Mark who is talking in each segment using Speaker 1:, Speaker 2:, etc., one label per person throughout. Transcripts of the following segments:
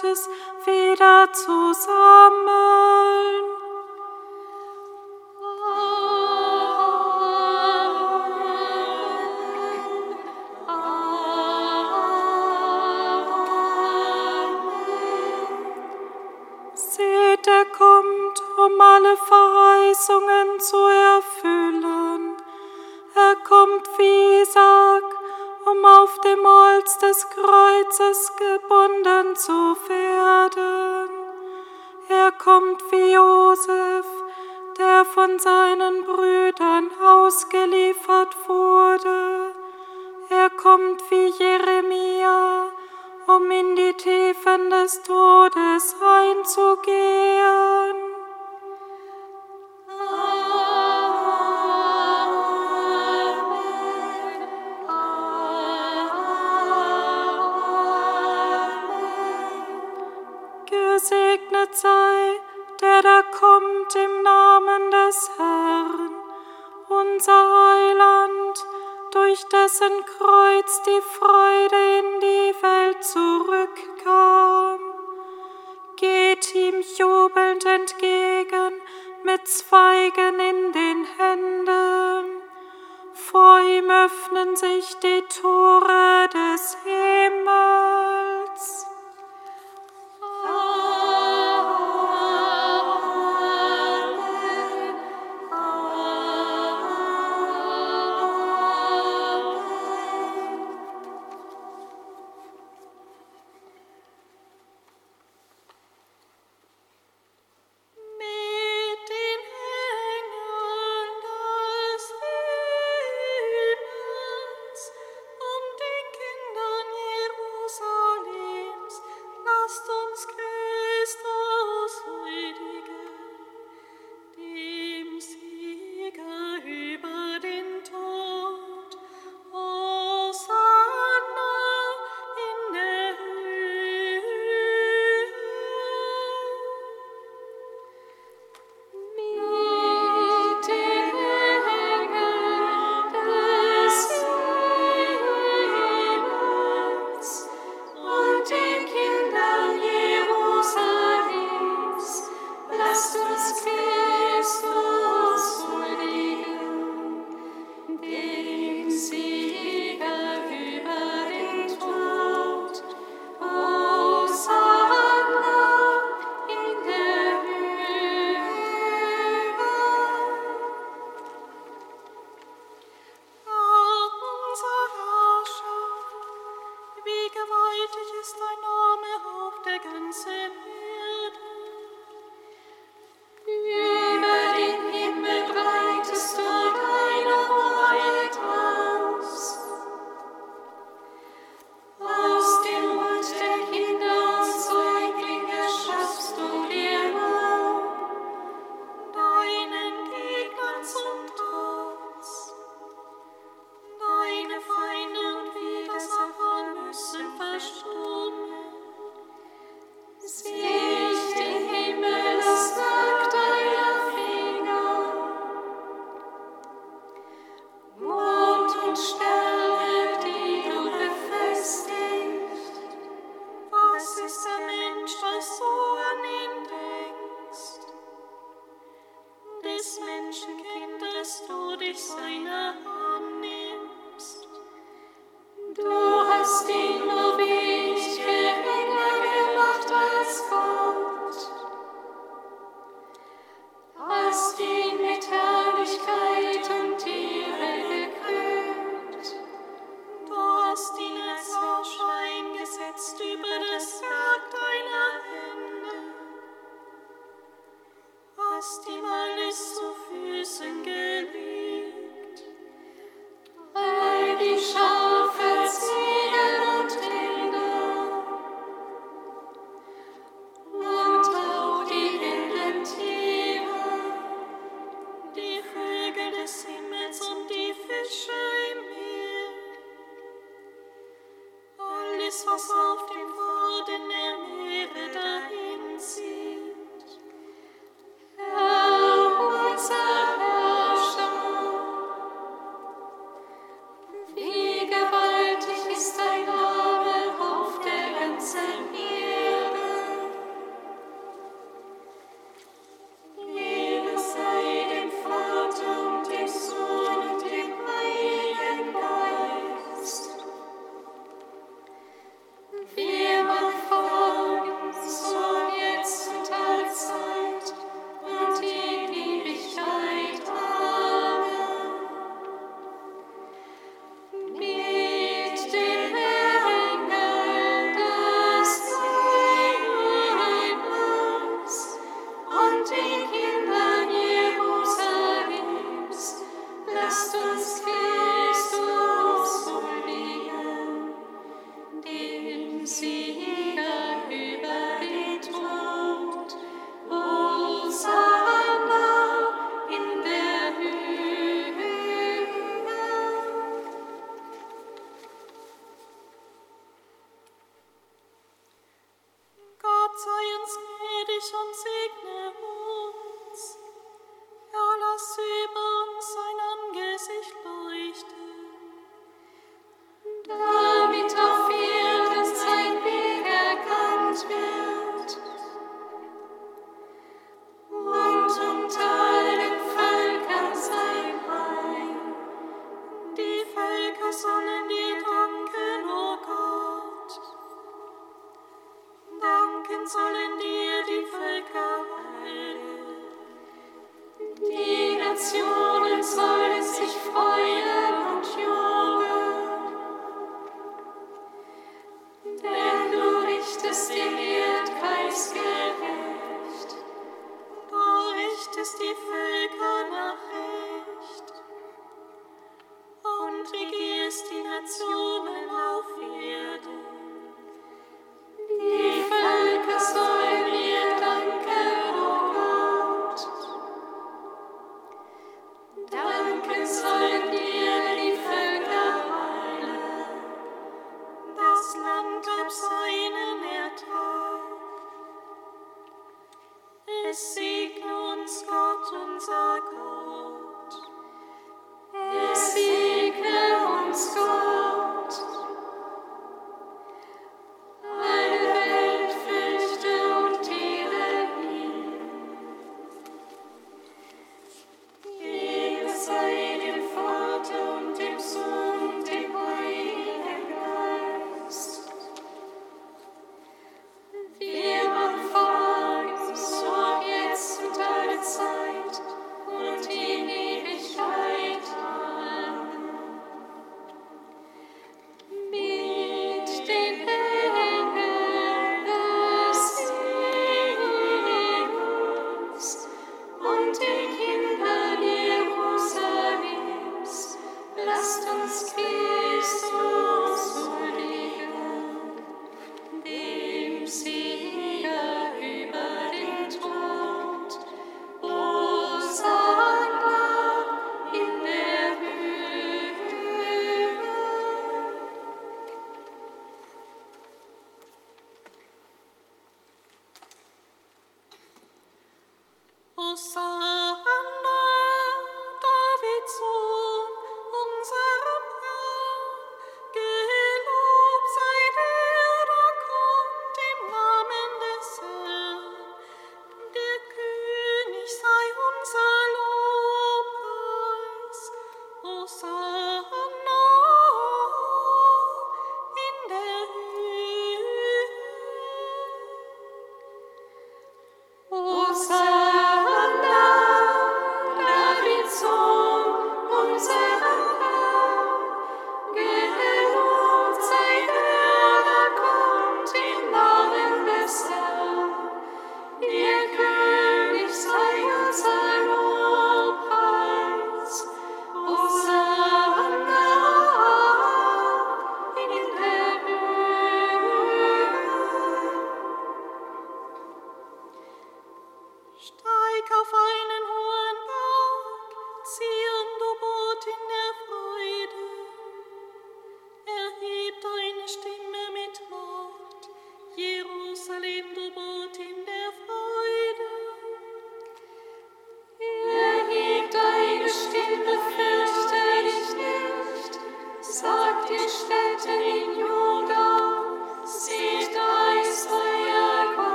Speaker 1: Gottes wieder zusammen. um alle Verheißungen zu erfüllen. Er kommt wie Isaac, um auf dem Holz des Kreuzes gebunden zu werden. Er kommt wie Josef, der von seinen Brüdern ausgeliefert wurde. Er kommt wie Jeremia, um in die Tiefen des Todes einzugehen. dessen Kreuz die Freude in die Welt zurückkam, geht ihm jubelnd entgegen mit Zweigen in den Händen. Vor ihm öffnen sich die Tore des Himmels.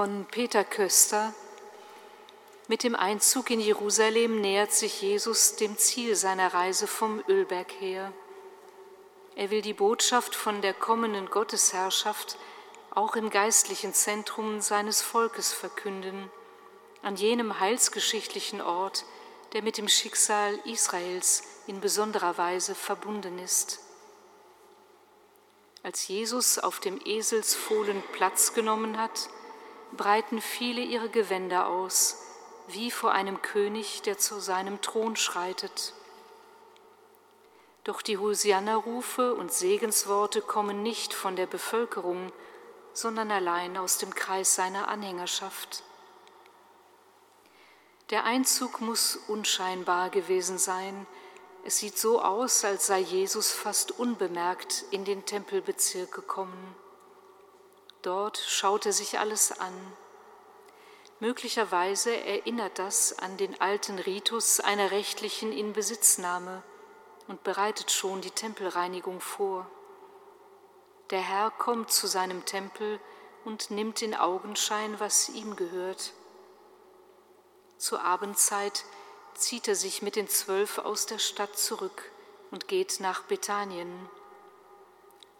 Speaker 2: Von Peter Köster. Mit dem Einzug in Jerusalem nähert sich Jesus dem Ziel seiner Reise vom Ölberg her. Er will die Botschaft von der kommenden Gottesherrschaft auch im geistlichen Zentrum seines Volkes verkünden, an jenem heilsgeschichtlichen Ort, der mit dem Schicksal Israels in besonderer Weise verbunden ist. Als Jesus auf dem Eselsfohlen Platz genommen hat, breiten viele ihre Gewänder aus, wie vor einem König, der zu seinem Thron schreitet. Doch die Hosianna-Rufe und Segensworte kommen nicht von der Bevölkerung, sondern allein aus dem Kreis seiner Anhängerschaft. Der Einzug muss unscheinbar gewesen sein. Es sieht so aus, als sei Jesus fast unbemerkt in den Tempelbezirk gekommen. Dort schaut er sich alles an. Möglicherweise erinnert das an den alten Ritus einer rechtlichen Inbesitznahme und bereitet schon die Tempelreinigung vor. Der Herr kommt zu seinem Tempel und nimmt in Augenschein, was ihm gehört. Zur Abendzeit zieht er sich mit den Zwölf aus der Stadt zurück und geht nach Bethanien.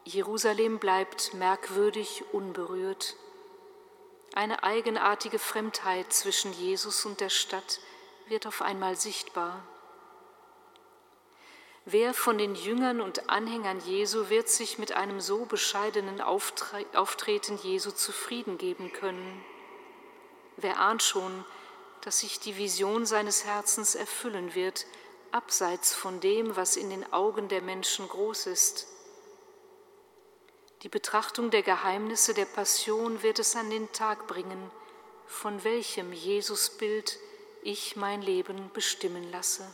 Speaker 2: Jerusalem bleibt merkwürdig unberührt. Eine eigenartige Fremdheit zwischen Jesus und der Stadt wird auf einmal sichtbar. Wer von den Jüngern und Anhängern Jesu wird sich mit einem so bescheidenen Auftre Auftreten Jesu zufrieden geben können? Wer ahnt schon, dass sich die Vision seines Herzens erfüllen wird, abseits von dem, was in den Augen der Menschen groß ist? Die Betrachtung der Geheimnisse der Passion wird es an den Tag bringen, von welchem Jesusbild ich mein Leben bestimmen lasse.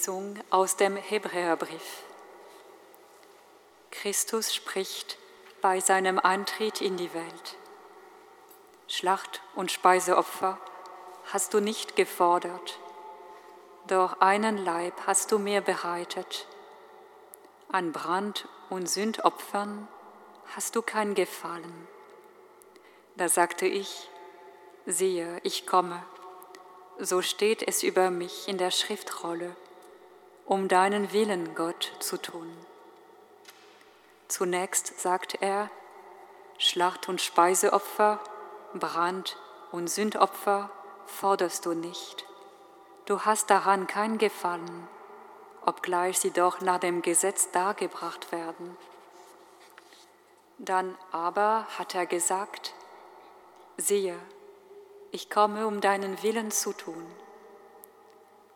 Speaker 3: Lesung aus dem Hebräerbrief. Christus spricht bei seinem Eintritt in die Welt. Schlacht und Speiseopfer hast du nicht gefordert, doch einen Leib hast du mir bereitet. An Brand- und Sündopfern hast du kein Gefallen. Da sagte ich, siehe, ich komme. So steht es über mich in der Schriftrolle um deinen Willen, Gott, zu tun. Zunächst sagt er, Schlacht- und Speiseopfer, Brand- und Sündopfer forderst du nicht. Du hast daran kein Gefallen, obgleich sie doch nach dem Gesetz dargebracht werden. Dann aber hat er gesagt, siehe, ich komme, um deinen Willen zu tun.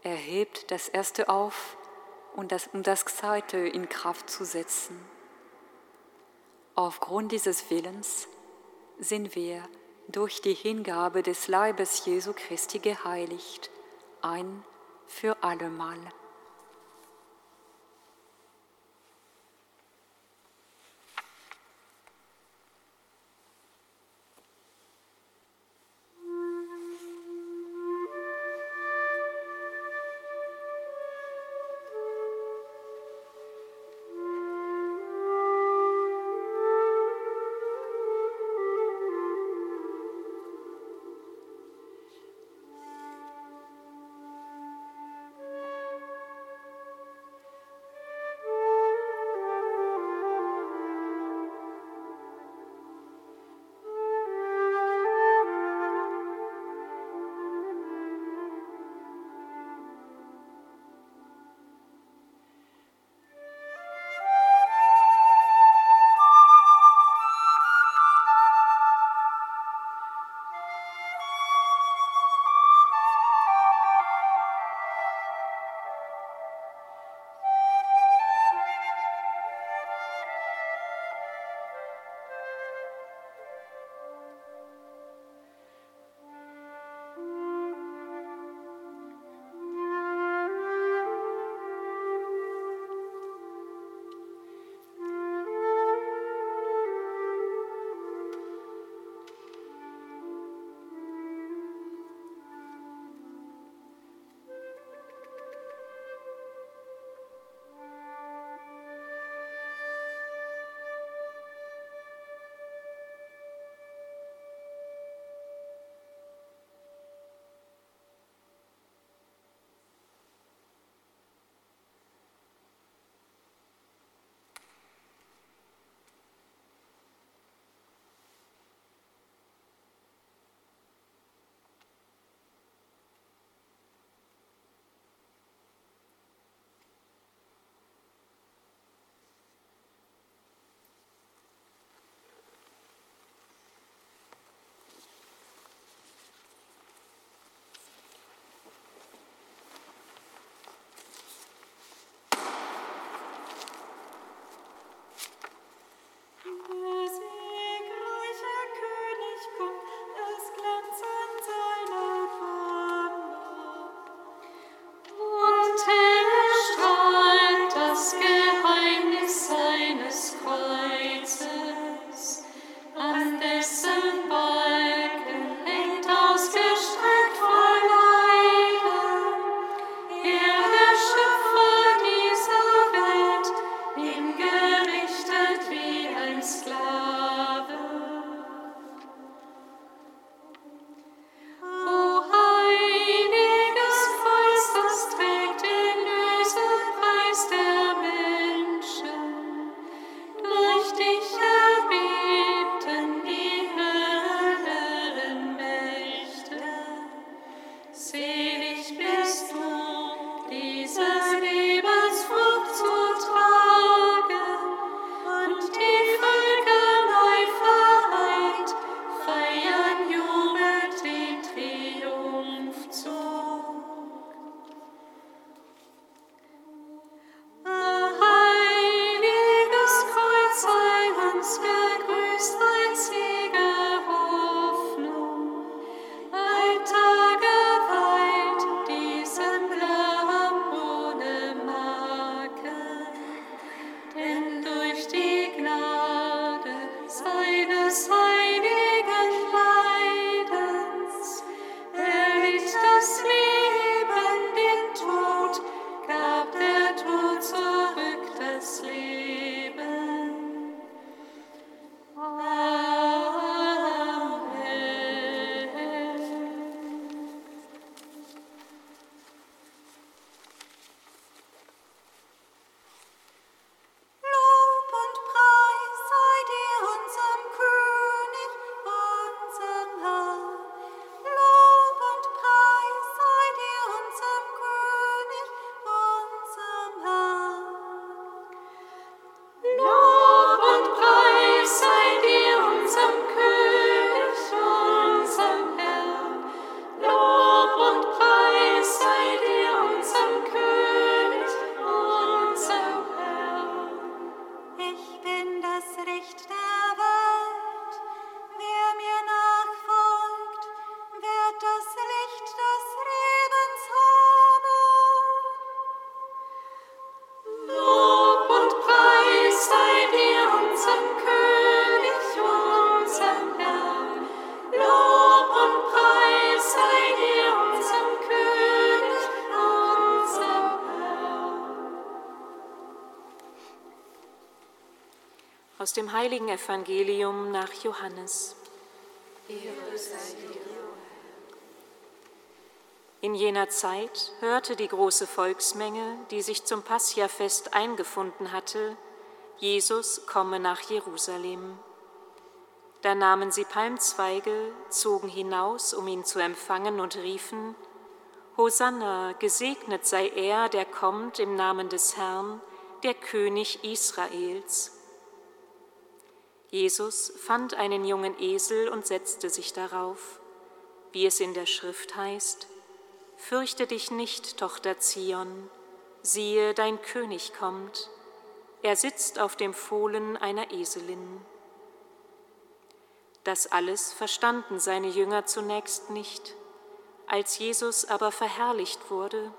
Speaker 3: Er hebt das Erste auf, und das, um das Zweite in Kraft zu setzen. Aufgrund dieses Willens sind wir durch die Hingabe des Leibes Jesu Christi geheiligt, ein für allemal.
Speaker 1: Dem heiligen Evangelium nach Johannes. In jener Zeit hörte die große Volksmenge, die sich zum Passiafest eingefunden hatte, Jesus komme nach Jerusalem. Da nahmen sie Palmzweige, zogen hinaus, um ihn zu empfangen und riefen, Hosanna, gesegnet sei er, der kommt im Namen des Herrn, der König Israels. Jesus fand einen jungen Esel und setzte sich darauf, wie es in der Schrift heißt, Fürchte dich nicht, Tochter Zion, siehe, dein König kommt, er sitzt auf dem Fohlen einer Eselin. Das alles verstanden seine Jünger zunächst nicht. Als Jesus aber verherrlicht wurde,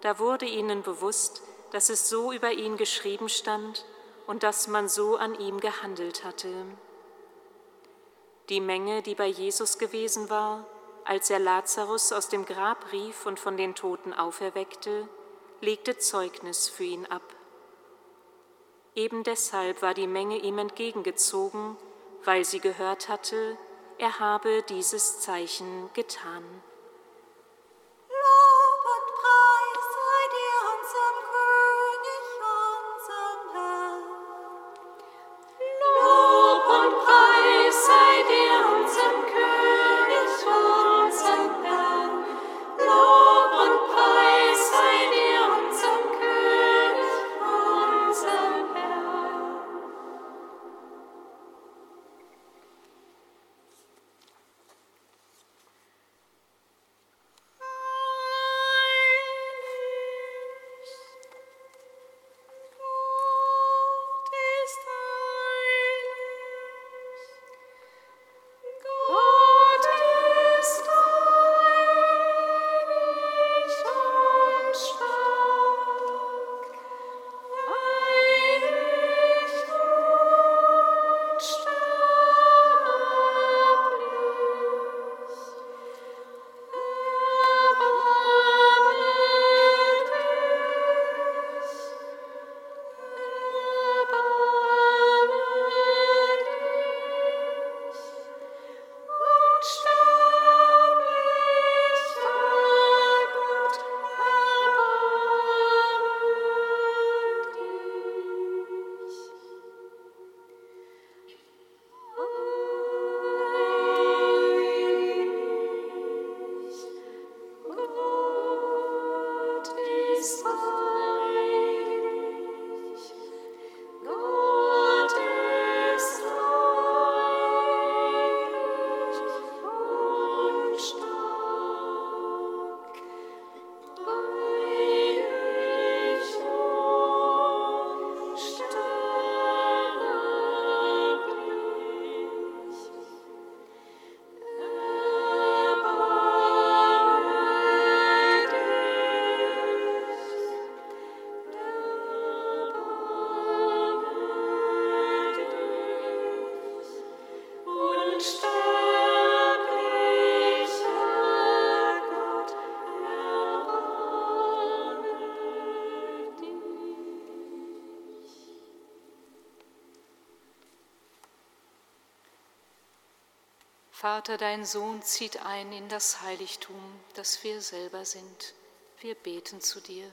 Speaker 1: da wurde ihnen bewusst, dass es so über ihn geschrieben stand, und dass man so an ihm gehandelt hatte. Die Menge, die bei Jesus gewesen war, als er Lazarus aus dem Grab rief und von den Toten auferweckte, legte Zeugnis für ihn ab. Eben deshalb war die Menge ihm entgegengezogen, weil sie gehört hatte, er habe dieses Zeichen getan. Vater, dein Sohn zieht ein in das Heiligtum, das wir selber sind. Wir beten zu dir.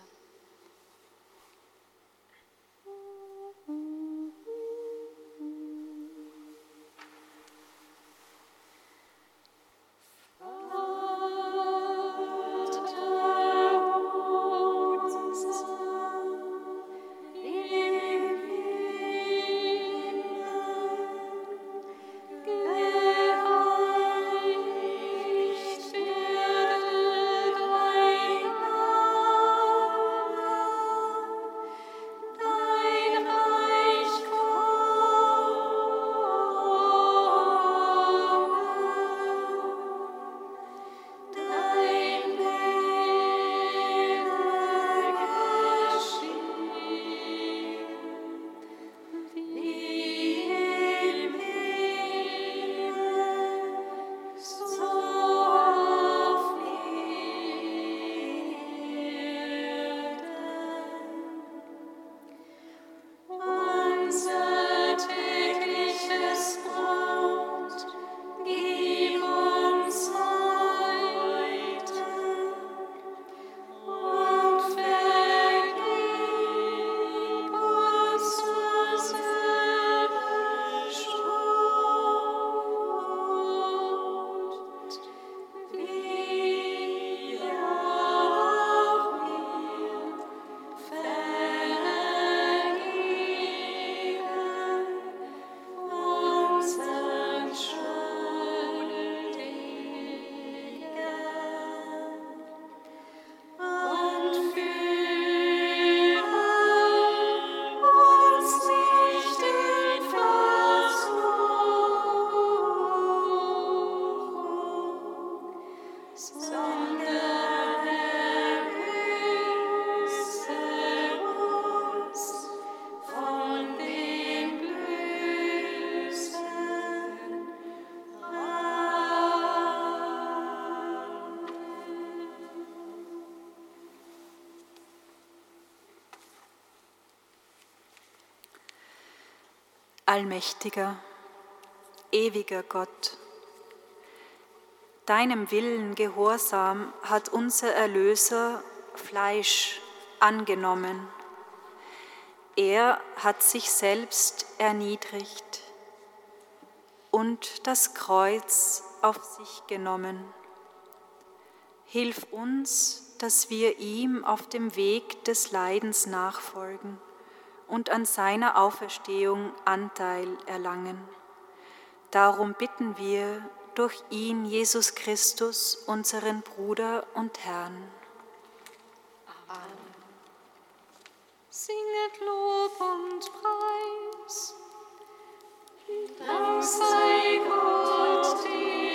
Speaker 1: Allmächtiger, ewiger Gott, deinem Willen gehorsam hat unser Erlöser Fleisch angenommen. Er hat sich selbst erniedrigt und das Kreuz auf sich genommen. Hilf uns, dass wir ihm auf dem Weg des Leidens nachfolgen und an seiner Auferstehung Anteil erlangen. Darum bitten wir durch ihn, Jesus Christus, unseren Bruder und Herrn. Amen.
Speaker 2: Singet Lob und Preis. Dank sei Gott dir.